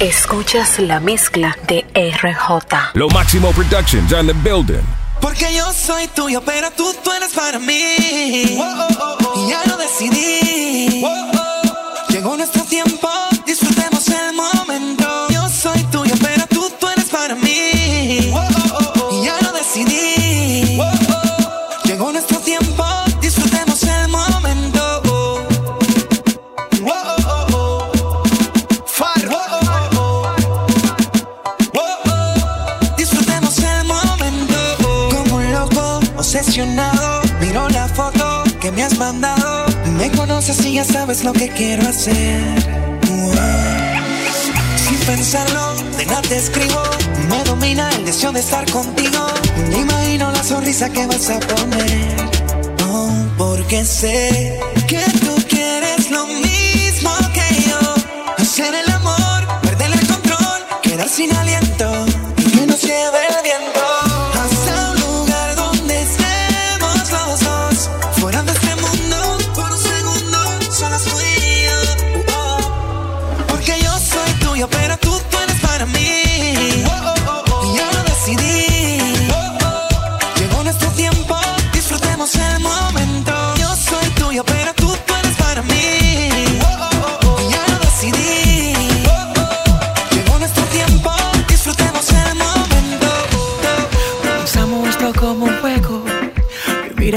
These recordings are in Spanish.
Escuchas la mezcla de RJ. Lo Máximo Productions on the building. Porque yo soy tuyo, pero tú, tú eres para mí. Y ya lo decidí. Llegó nuestro tiempo, que me has mandado. Me conoces y ya sabes lo que quiero hacer. Sin pensarlo, de nada te escribo. Me domina el deseo de estar contigo. Me imagino la sonrisa que vas a poner. Oh, porque sé que tú quieres lo mismo que yo. Hacer el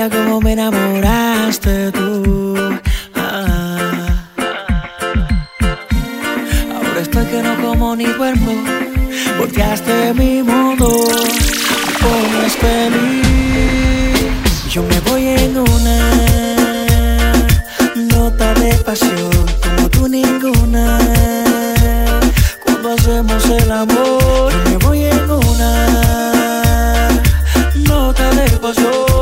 cómo me enamoraste tú. Ah. Ahora estoy que no como ni duermo. Volteaste mi mundo. Me pones feliz. Yo me voy en una nota de pasión como tú ninguna. Cuando hacemos el amor, yo me voy en una nota de pasión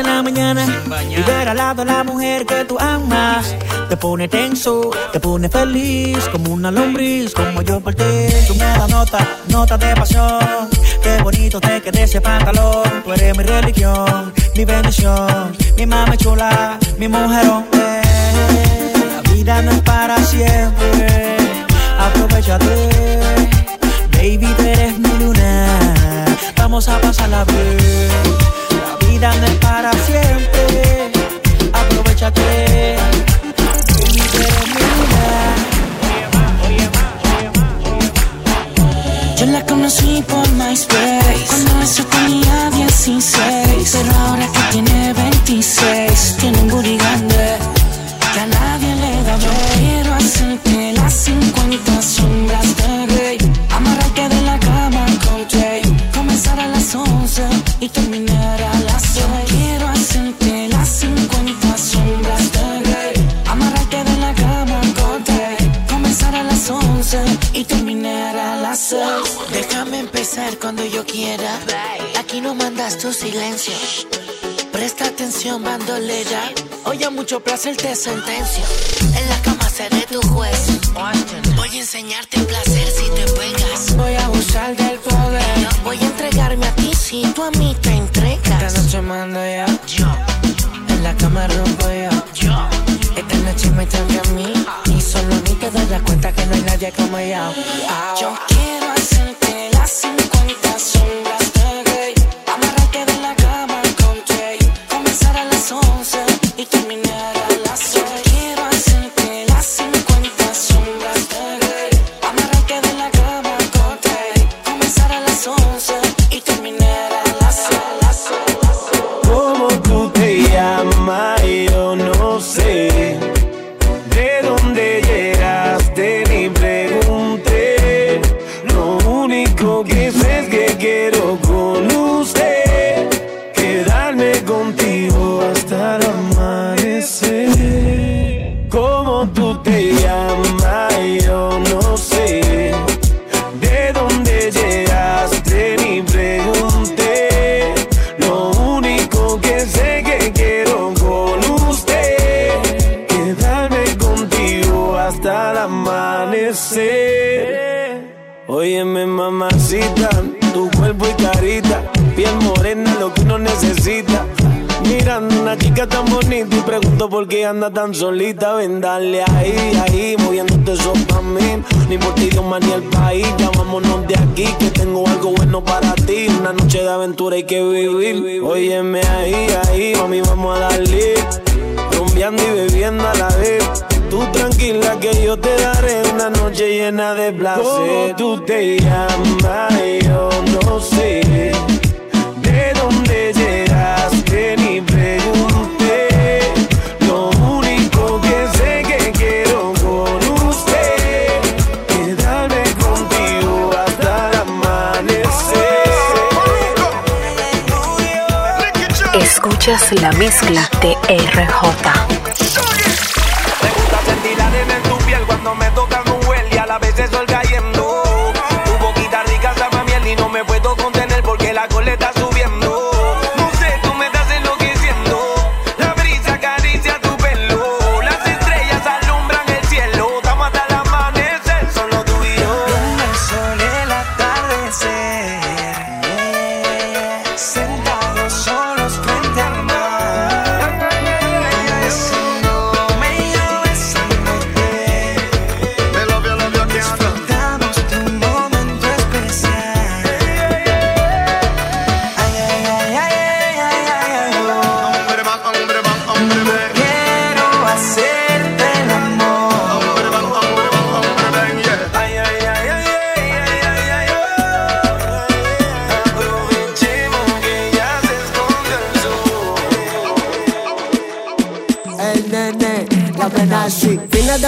en la mañana y ver al lado a la mujer que tú amas. Te pone tenso, te pone feliz, como una lombriz, como yo por ti. Tú me das nota, nota de pasión. Qué bonito te queda ese pantalón. Tú eres mi religión, mi bendición, mi mami chula, mi mujerón. La vida no es para siempre, aprovechate. Baby, tú eres mi luna, vamos a pasarla bien. Vida no es para siempre, aprovechate. Baby. Yo la conocí por MySpace Cuando eso tenía 16 Pero ahora que tiene 26 Tiene un booty grande Que a nadie le da Yo quiero hacerte las 50 sombras silencio Presta atención, bandolera. Hoy a mucho placer te sentencio. En la cama seré tu juez. Voy a enseñarte el placer si te pegas. Voy a abusar del poder. Voy a entregarme a ti si tú a mí te entregas. Esta noche mando yo Yo. En la cama rompo yo Yo. Esta noche me toca a mí. Y solo mí te das cuenta que no hay nadie como yo. Yo quiero quedarme contigo hasta el amanecer. Como tú te llamas, yo no sé. De dónde llegaste ni pregunté. Lo único que sé que quiero con usted. Quedarme contigo hasta el amanecer. Óyeme, mamacita, tu cuerpo y carita. Piel morena, lo que uno necesita Chica tan bonita y pregunto por qué anda tan solita. Ven, dale ahí, ahí, moviéndote eso pa' mí. Ni por ti, Dios ni el país. Ya de aquí, que tengo algo bueno para ti. Una noche de aventura hay que vivir. Óyeme ahí, ahí, mami, vamos a darle. Rumbeando y bebiendo a la vez. Tú tranquila que yo te daré una noche llena de placer. tú te llamas? Yo no sé. ¿De dónde llegaste? Escuchas la mezcla de RJ. Me en tu piel cuando me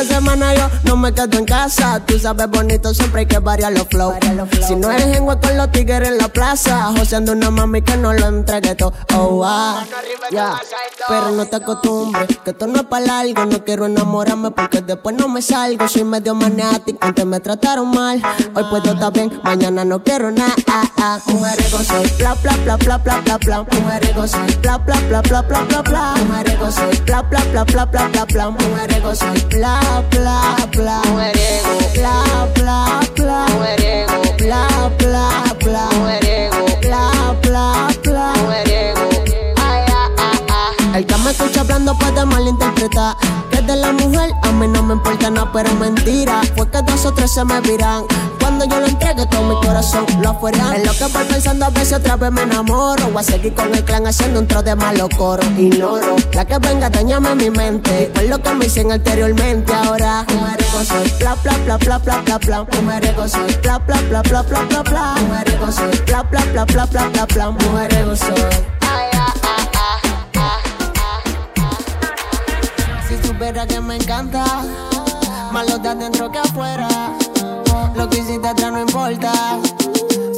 sí. Fines me quedo en casa. Tú sabes bonito, siempre hay que variar los flow. Si no eres en con los tigres en la plaza, joseando una mami que no lo entregue todo. Oh, ah, ya. Pero no te acostumbres, que esto no es para largo. No quiero enamorarme porque después no me salgo. Soy medio maniático, antes me trataron mal. Hoy puedo estar bien, mañana no quiero nada. Ah, ah. Mujeriego soy, bla, bla, bla, bla, bla, bla, bla. Mujeriego soy, bla, bla, bla, bla, bla, bla, bla. Mujeriego soy, bla, bla, bla, bla, bla, bla, bla. Mujeriego soy, bla, bla, bla. Bla, bla, bla. Bla, bla, bla. Mujeriego, bla, bla, bla. Mujeriego. Ay, ah, ah, ah. El que me escucha hablando puede malinterpretar Que de la mujer a mí no me importa nada, pero mentira Fue que dos o tres se me viran Cuando yo lo entregue todo mi corazón lo afuera En lo que voy pensando a veces otra vez me enamoro Voy a seguir con el clan haciendo un tro de malo coro Ignoro la que venga dañame mi mente Por lo que me dicen anteriormente Ahora mujeriego soy bla bla bla bla bla bla bla Mujeriego soy bla bla bla bla bla bla bla Mujeriego soy bla bla bla bla bla bla bla Mujeriego soy supiera que me encanta, más lo de adentro que afuera. Lo que hiciste atrás no importa.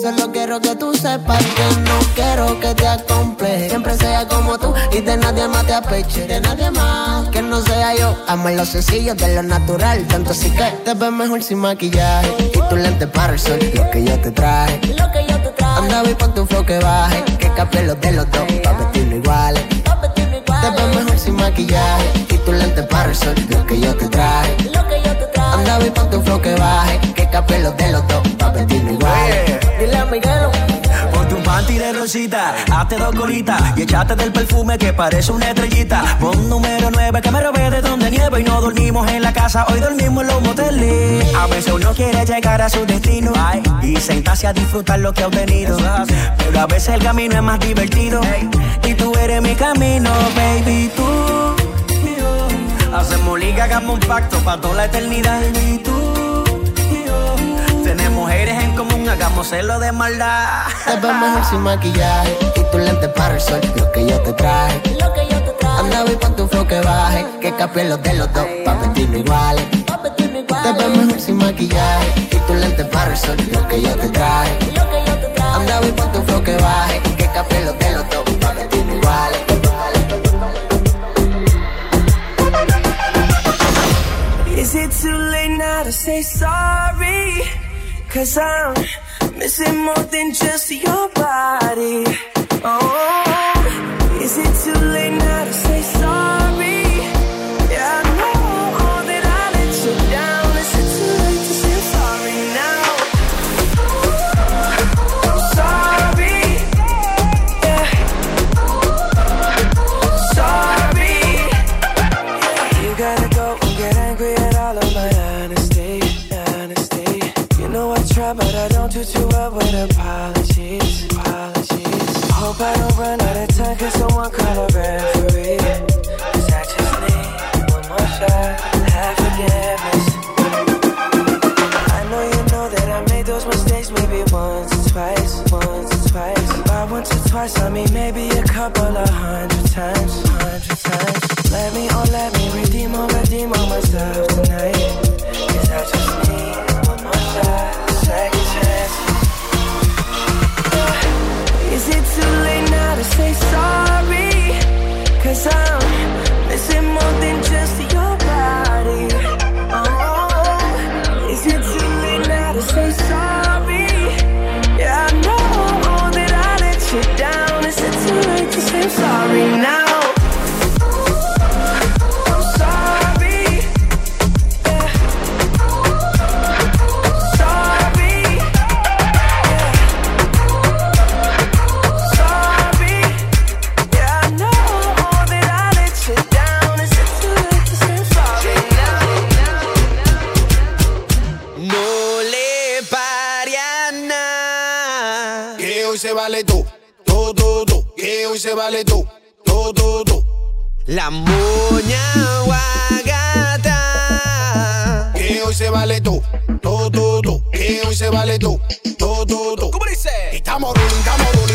Solo quiero que tú sepas que no quiero que te acompleje. Siempre sea como tú y de nadie más te apeche. De nadie más que no sea yo. Amo lo sencillo de lo natural. Tanto así que te ves mejor sin maquillaje. Y tu lente para el sol, lo que yo te traje. Lo que yo te traje. Anda, y pon tu flow que baje. Que cambie los de los dos, pa' vestirlo iguales. Te ves mejor sin maquillaje tu lente para el sol, lo que yo te traje Anda y pon tu flow que baje Que capé los de los dos, pa' vestirlo igual Dile a Miguelo Ponte un panty de rosita, hazte dos colitas y echate del perfume que parece una estrellita. Pon número 9 que me robé de donde nieve y no dormimos en la casa, hoy dormimos en los moteles. A veces uno quiere llegar a su destino ay, y sentarse a disfrutar lo que ha obtenido. Pero a veces el camino es más divertido y tú eres mi camino, baby, tú. Yo. Hacemos liga, hagamos un pacto para toda la eternidad. Y tú y yo. Tenemos mujeres en común, hagámoselo de maldad. Te ves mejor sin maquillaje Y tu lente para el sol, lo que yo te traje Anda y pon tu flow que baje Que capé los de los dos, pa' vestirlo iguales Te ves mejor sin maquillaje Y tu lente para el sol, lo que yo te traje Anda y pon tu flow que baje Que capé los de los Is it too late now to say sorry? Cause I'm missing more than just your body. Oh, is it too late now to say sorry? Yeah, mean maybe a couple of hundred times, hundred times. Let me, oh let me redeem or redeem all myself tonight. Cause I just need one more shot, second chance. Uh, is it too late now to say sorry? Cause I'm se vale tú, tú, tú. La moña guagata. Que hoy se vale tú, tú, tú. Que hoy se vale tú, tú, tú. ¿Cómo dice? Estamos rolling, estamos rolling,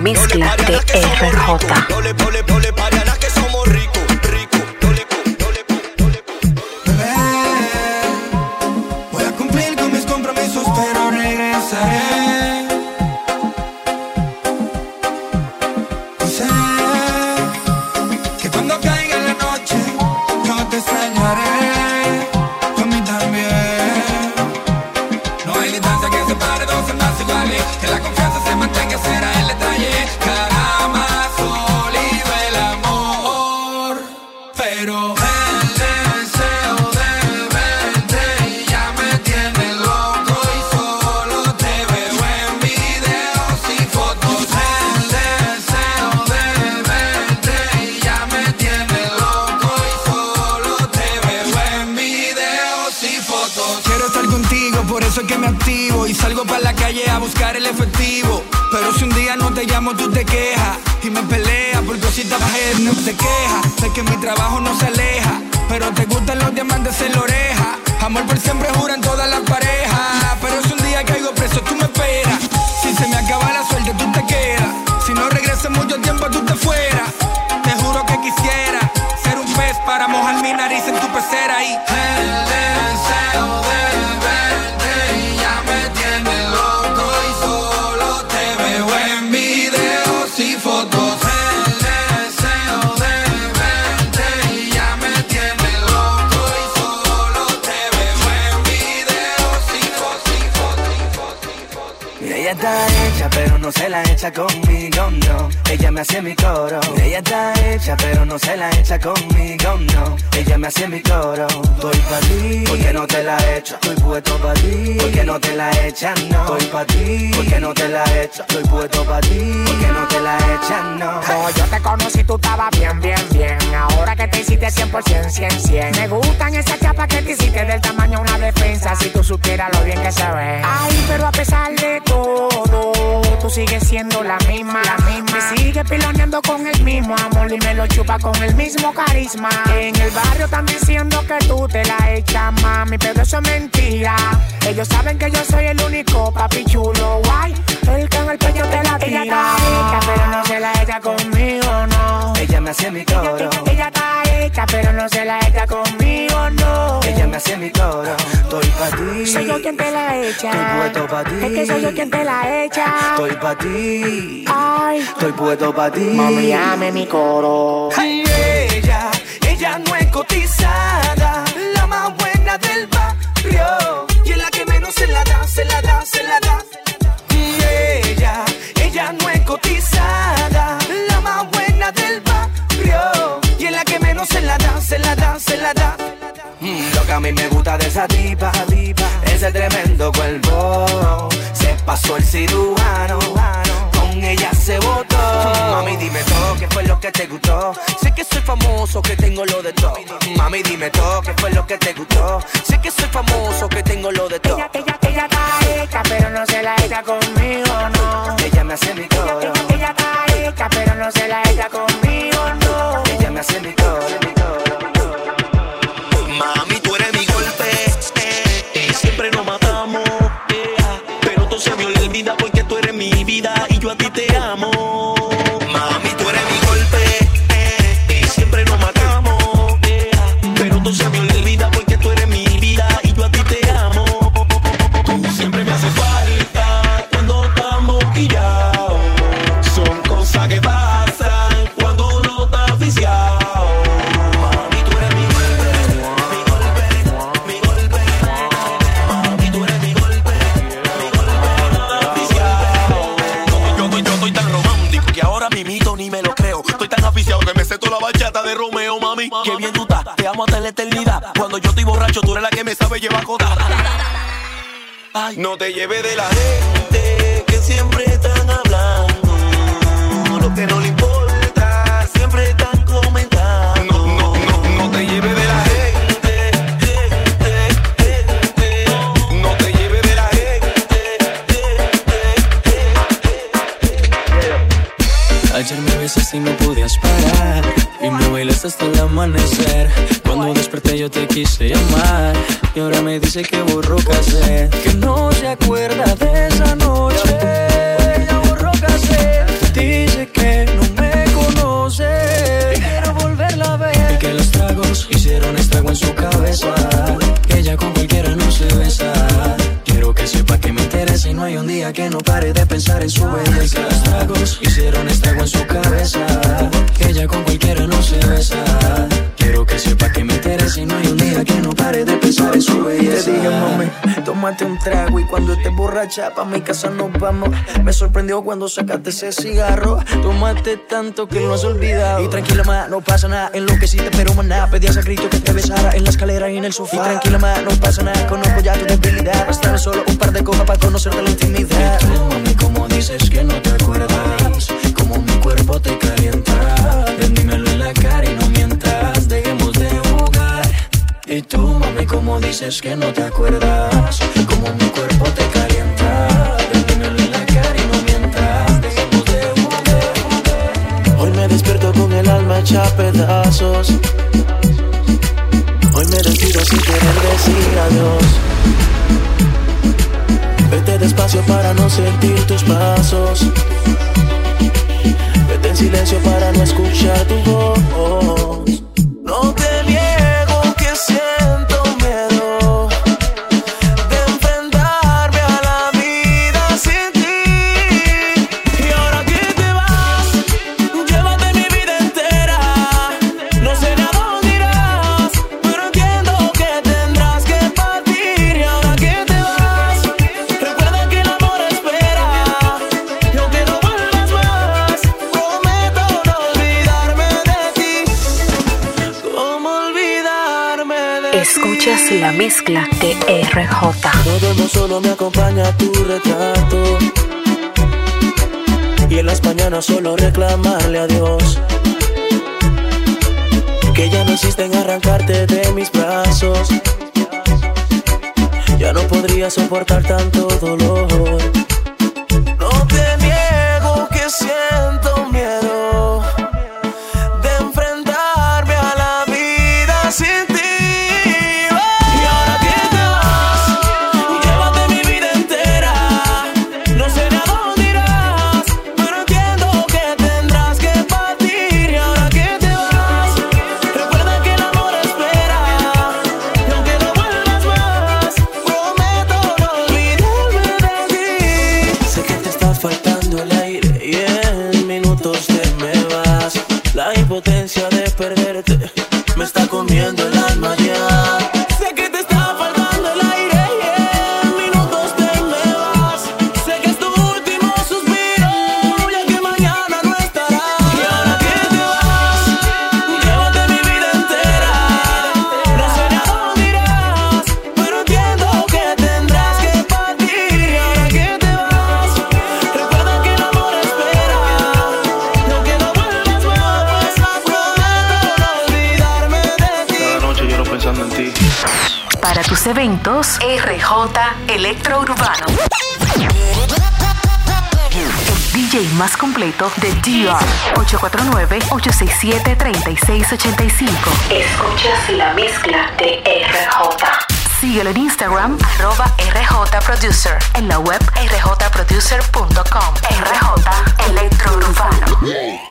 mezcla de RJ. Que me activo y salgo para la calle a buscar el efectivo. Pero si un día no te llamo, tú te quejas y me peleas por cositas bajes, no te quejas. Sé que mi trabajo no se aleja, pero te gustan los diamantes en la oreja. Amor por siempre juran todas las parejas. Pero si un día caigo preso, tú me esperas. Si se me acaba la suerte, tú te quedas. Si no regresas mucho tiempo, tú te fueras. Te juro que quisiera ser un pez para mojar mi nariz en tu pecera y el echa conmigo, no. Ella me hace mi coro. Y ella está hecha, pero no se la echa conmigo, no. Ella me hace mi coro. Estoy pa' ti, porque no te la echo. Estoy puesto pa' ti, porque no te la echan, no. Estoy pa' ti, porque no te la echo. Estoy puesto pa' ti, porque no te la echan, no. Oh, yo te conocí, tú estabas bien, bien, bien. Ahora que te hiciste 100%, 100, 100. Me gustan esas chapas que te hiciste del tamaño de una defensa. Si tú supieras lo bien que se ve. Ay, pero a pesar de todo, tú sigues siendo la misma. La misma. Me sigues piloneando con el mismo amor y me lo chupa con el mismo carisma. En el barrio están diciendo que tú te la echas, mami, pero eso es mentira. Ellos saben que yo soy el único papi chulo, guay. El que en el pecho te la tira. Ella está hecha, pero no se la echa conmigo, no. Ella me hace mi coro. Ella, ella está pero no se la echa conmigo, no. Ella me hace mi coro. Estoy pa' ti. Soy yo quien te la echa. Estoy puesto pa' ti. Es que soy yo quien te la echa. Estoy pa' ti. Ay, Estoy puesto pa' ti. mami, ame mi coro. Ay, ella, cotizada, que a mí me gusta de esa tipa, ese tremendo cuerpo. Se pasó el cirujano, con ella se votó. Mami, dime todo, ¿qué fue lo que te gustó? Sé que soy famoso, que tengo lo de todo. Mami, dime todo, ¿qué fue lo que te gustó? Sé que soy famoso, que tengo lo de todo. Ella, ella, ella está hecha, pero no se la echa conmigo, no. Ella me hace mi coro. Ella, ella está hecha, pero no se la echa conmigo, no. Ella me hace mi Qué bien tú estás, te amo hasta la eternidad. Cuando yo estoy borracho, tú eres la que me sabe llevar coda. Ay, no te lleves de la gente que siempre están hablando. Lo que no le importa, no podías parar. Y me bailaste hasta el amanecer. Cuando desperté yo te quise llamar. Y ahora me dice que borró cassette. Que no se acuerda de esa noche. Ya borró cassette. Dice que no me conoce. Y quiero volverla a ver. Y que los tragos hicieron estrago en su cabeza. Ella con cualquiera no hay un día que no pare de pensar en su belleza. Los tragos hicieron estrago en su cabeza. Ella con cualquiera no se besa. Quiero que sepa que me interesa y no hay un día que no pare de pensar en su belleza. Te dije, mami, tómate un trago y cuando estés borracha pa' mi casa nos vamos. Me sorprendió cuando sacaste ese cigarro. Tómate tanto que lo has olvidado. Y tranquila, ma, no pasa nada. Enloqueciste, pero maná. Pedías a grito que te besara en la escalera y en el sofá. Y tranquila, ma, no pasa nada. Conozco ya tu debilidad. Bastame solo un par de copas para conocerte la intimidad. Y tú, mami, como dices que no te acuerdas. Como mi cuerpo te calienta. Ven, dímelo en la cara y no Y tú, mami, como dices que no te acuerdas. Como mi cuerpo te calienta. Dímelo en la cara y no. Hoy me despierto con el alma hecha pedazos. Hoy me despido sin querer decir adiós. Vete despacio para no sentir tus pasos. Vete en silencio para no escuchar tu voz. Escuchas la mezcla de RJ. Todo no solo me acompaña tu retrato. Y en las mañanas solo reclamarle a Dios. Que ya no existe en arrancarte de mis brazos. Ya no podría soportar tanto dolor. Eventos, RJ Electro Urbano. El DJ más completo de DR 849-867-3685. Escuchas la mezcla de RJ. Síguelo en Instagram, arroba RJ Producer. En la web rjproducer.com. RJ Electro Urbano.